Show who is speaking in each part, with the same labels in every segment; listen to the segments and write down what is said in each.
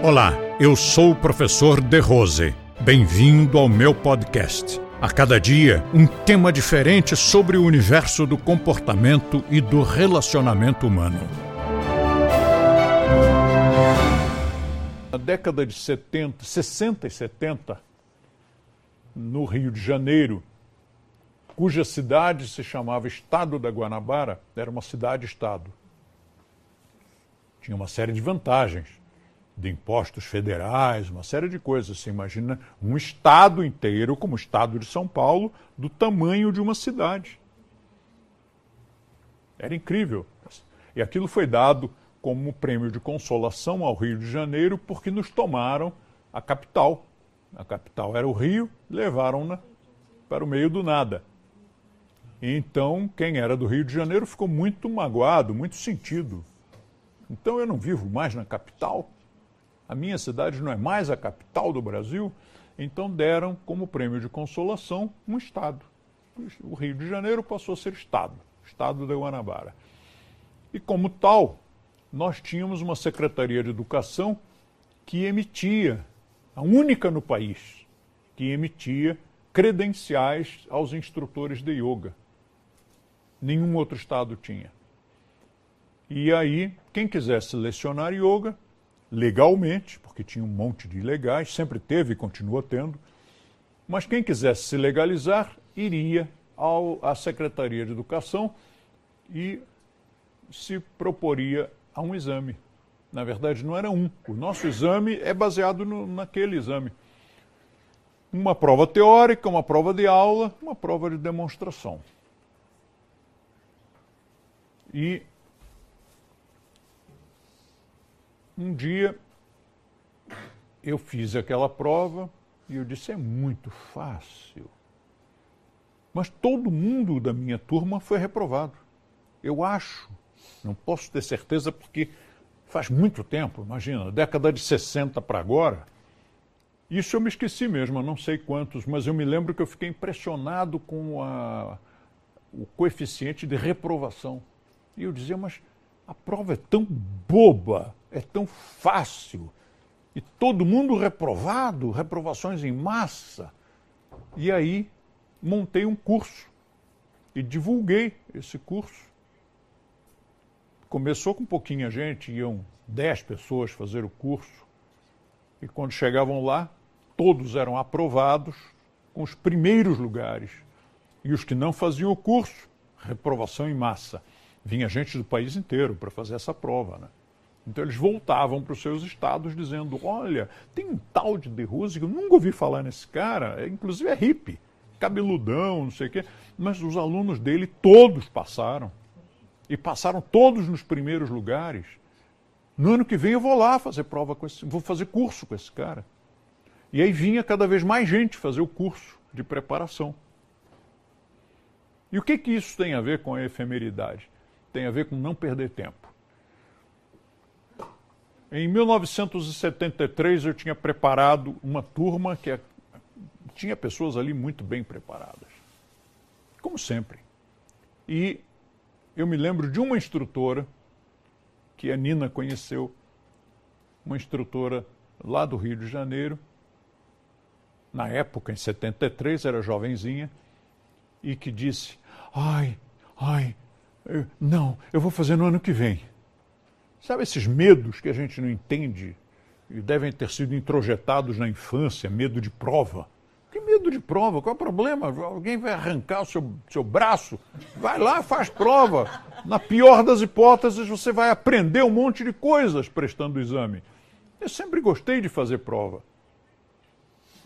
Speaker 1: Olá, eu sou o professor De Rose. Bem-vindo ao meu podcast. A cada dia, um tema diferente sobre o universo do comportamento e do relacionamento humano. Na década de 70, 60 e 70, no Rio de Janeiro, cuja cidade se chamava Estado da Guanabara, era uma cidade-estado. Tinha uma série de vantagens de impostos federais, uma série de coisas. Você imagina um estado inteiro, como o estado de São Paulo, do tamanho de uma cidade. Era incrível. E aquilo foi dado como prêmio de consolação ao Rio de Janeiro, porque nos tomaram a capital. A capital era o Rio, levaram-na para o meio do nada. Então, quem era do Rio de Janeiro ficou muito magoado, muito sentido. Então, eu não vivo mais na capital a minha cidade não é mais a capital do Brasil, então deram como prêmio de consolação um estado. O Rio de Janeiro passou a ser estado, estado da Guanabara. E como tal, nós tínhamos uma Secretaria de Educação que emitia, a única no país, que emitia credenciais aos instrutores de yoga. Nenhum outro estado tinha. E aí, quem quisesse lecionar yoga legalmente, porque tinha um monte de ilegais, sempre teve e continua tendo, mas quem quisesse se legalizar iria ao, à Secretaria de Educação e se proporia a um exame. Na verdade, não era um. O nosso exame é baseado no, naquele exame. Uma prova teórica, uma prova de aula, uma prova de demonstração. E um dia eu fiz aquela prova e eu disse: é muito fácil. Mas todo mundo da minha turma foi reprovado. Eu acho. Não posso ter certeza porque faz muito tempo, imagina, década de 60 para agora. Isso eu me esqueci mesmo, eu não sei quantos, mas eu me lembro que eu fiquei impressionado com a, o coeficiente de reprovação. E eu dizia, mas a prova é tão boba, é tão fácil, e todo mundo reprovado, reprovações em massa. E aí montei um curso e divulguei esse curso. Começou com pouquinha gente, iam 10 pessoas fazer o curso. E quando chegavam lá, todos eram aprovados com os primeiros lugares. E os que não faziam o curso, reprovação em massa vinha gente do país inteiro para fazer essa prova. Né? Então eles voltavam para os seus estados dizendo: olha, tem um tal de De Rose que eu nunca ouvi falar nesse cara, é, inclusive é hippie, cabeludão, não sei o quê. Mas os alunos dele todos passaram. E passaram todos nos primeiros lugares. No ano que vem eu vou lá fazer prova com esse, vou fazer curso com esse cara. E aí vinha cada vez mais gente fazer o curso de preparação. E o que, que isso tem a ver com a efemeridade? Tem a ver com não perder tempo. Em 1973 eu tinha preparado uma turma que é, tinha pessoas ali muito bem preparadas, como sempre. E eu me lembro de uma instrutora que a Nina conheceu, uma instrutora lá do Rio de Janeiro, na época, em 73, era jovenzinha, e que disse: Ai, ai, não, eu vou fazer no ano que vem. Sabe esses medos que a gente não entende e devem ter sido introjetados na infância, medo de prova? Que medo de prova? Qual é o problema? Alguém vai arrancar o seu, seu braço? Vai lá, faz prova. Na pior das hipóteses, você vai aprender um monte de coisas prestando o exame. Eu sempre gostei de fazer prova.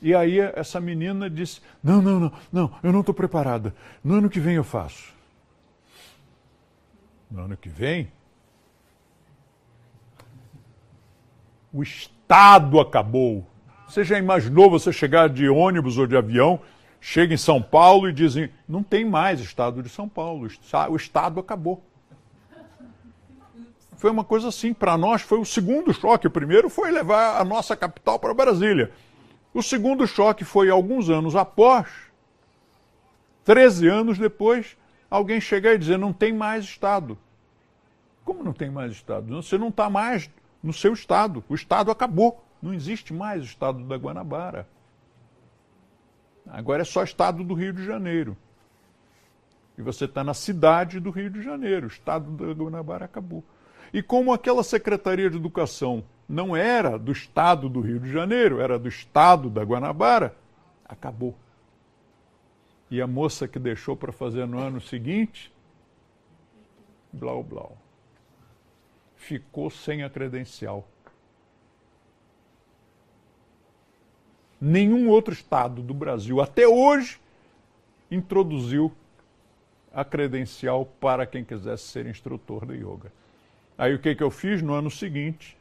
Speaker 1: E aí essa menina disse: Não, não, não, não, eu não estou preparada. No ano que vem eu faço no ano que vem, o Estado acabou. Você já imaginou você chegar de ônibus ou de avião, chega em São Paulo e dizem: não tem mais Estado de São Paulo, o Estado acabou. Foi uma coisa assim, para nós foi o segundo choque. O primeiro foi levar a nossa capital para Brasília. O segundo choque foi alguns anos após, 13 anos depois, alguém chegar e dizer: não tem mais Estado. Como não tem mais Estado? Você não está mais no seu Estado. O Estado acabou. Não existe mais estado da Guanabara. Agora é só estado do Rio de Janeiro. E você está na cidade do Rio de Janeiro. O estado da Guanabara acabou. E como aquela Secretaria de Educação não era do estado do Rio de Janeiro, era do estado da Guanabara, acabou. E a moça que deixou para fazer no ano seguinte, blau blau. Ficou sem a credencial. Nenhum outro estado do Brasil até hoje introduziu a credencial para quem quisesse ser instrutor de yoga. Aí o que, que eu fiz no ano seguinte?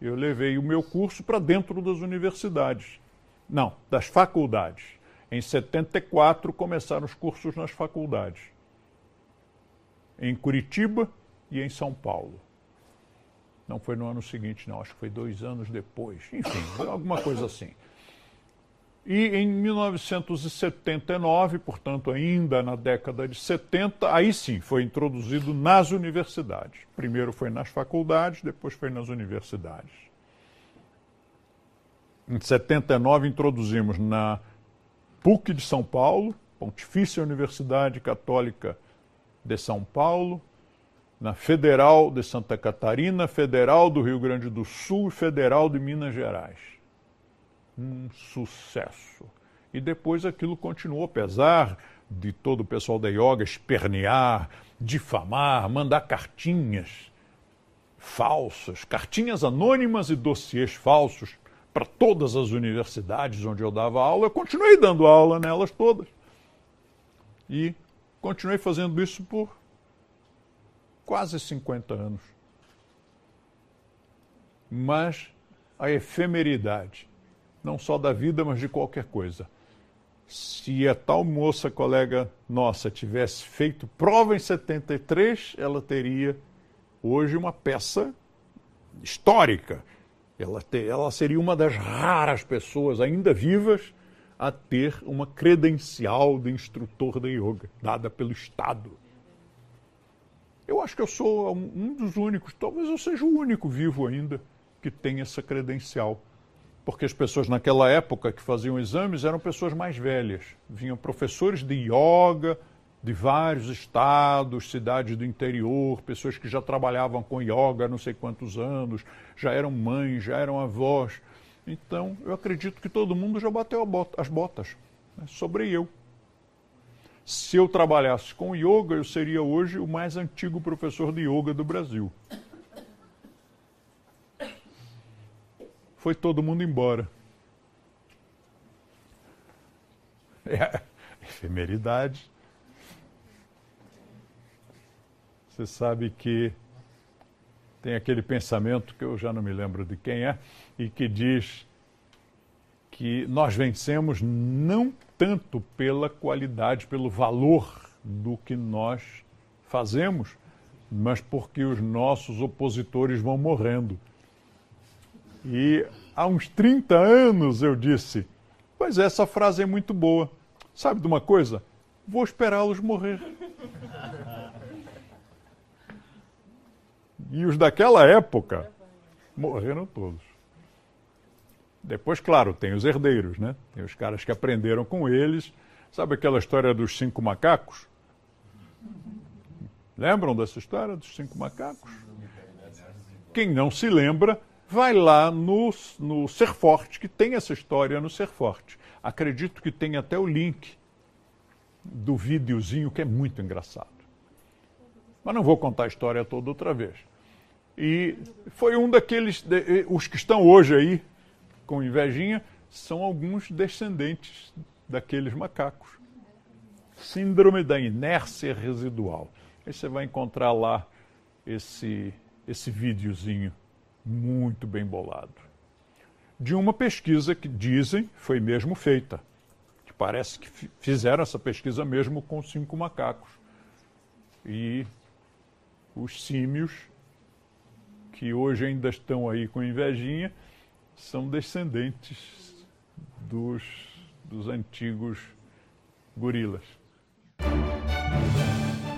Speaker 1: Eu levei o meu curso para dentro das universidades. Não, das faculdades. Em 74 começaram os cursos nas faculdades. Em Curitiba e em São Paulo. Não foi no ano seguinte, não, acho que foi dois anos depois. Enfim, alguma coisa assim. E em 1979, portanto, ainda na década de 70, aí sim foi introduzido nas universidades. Primeiro foi nas faculdades, depois foi nas universidades. Em 79 introduzimos na PUC de São Paulo, Pontifícia Universidade Católica de São Paulo, na Federal de Santa Catarina, Federal do Rio Grande do Sul e Federal de Minas Gerais um sucesso. E depois aquilo continuou, apesar de todo o pessoal da yoga espernear, difamar, mandar cartinhas falsas, cartinhas anônimas e dossiês falsos para todas as universidades onde eu dava aula. Eu continuei dando aula nelas todas. E continuei fazendo isso por quase 50 anos. Mas a efemeridade não só da vida, mas de qualquer coisa. Se a tal moça, colega nossa, tivesse feito prova em 73, ela teria hoje uma peça histórica. Ela, ter, ela seria uma das raras pessoas ainda vivas a ter uma credencial de instrutor de yoga, dada pelo Estado. Eu acho que eu sou um dos únicos, talvez eu seja o único vivo ainda que tem essa credencial porque as pessoas naquela época que faziam exames eram pessoas mais velhas. Vinham professores de yoga de vários estados, cidades do interior, pessoas que já trabalhavam com yoga há não sei quantos anos, já eram mães, já eram avós. Então, eu acredito que todo mundo já bateu as botas. Né? Sobre eu. Se eu trabalhasse com yoga, eu seria hoje o mais antigo professor de yoga do Brasil. foi todo mundo embora. É, efemeridade. Você sabe que tem aquele pensamento que eu já não me lembro de quem é, e que diz que nós vencemos não tanto pela qualidade, pelo valor do que nós fazemos, mas porque os nossos opositores vão morrendo. E há uns 30 anos eu disse: Pois é, essa frase é muito boa. Sabe de uma coisa? Vou esperá-los morrer. E os daquela época morreram todos. Depois, claro, tem os herdeiros, né? Tem os caras que aprenderam com eles. Sabe aquela história dos cinco macacos? Lembram dessa história dos cinco macacos? Quem não se lembra, vai lá no, no Ser Forte, que tem essa história no Ser Forte. Acredito que tem até o link do videozinho, que é muito engraçado. Mas não vou contar a história toda outra vez. E foi um daqueles, os que estão hoje aí com invejinha, são alguns descendentes daqueles macacos. Síndrome da inércia residual. Aí você vai encontrar lá esse, esse videozinho muito bem bolado. De uma pesquisa que dizem foi mesmo feita, que parece que fizeram essa pesquisa mesmo com cinco macacos. E os símios, que hoje ainda estão aí com invejinha, são descendentes dos, dos antigos gorilas.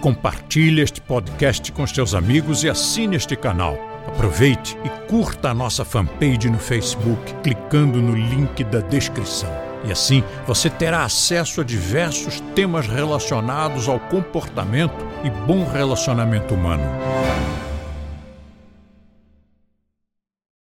Speaker 2: Compartilhe este podcast com seus amigos e assine este canal. Aproveite e curta a nossa fanpage no Facebook clicando no link da descrição. E assim você terá acesso a diversos temas relacionados ao comportamento e bom relacionamento humano.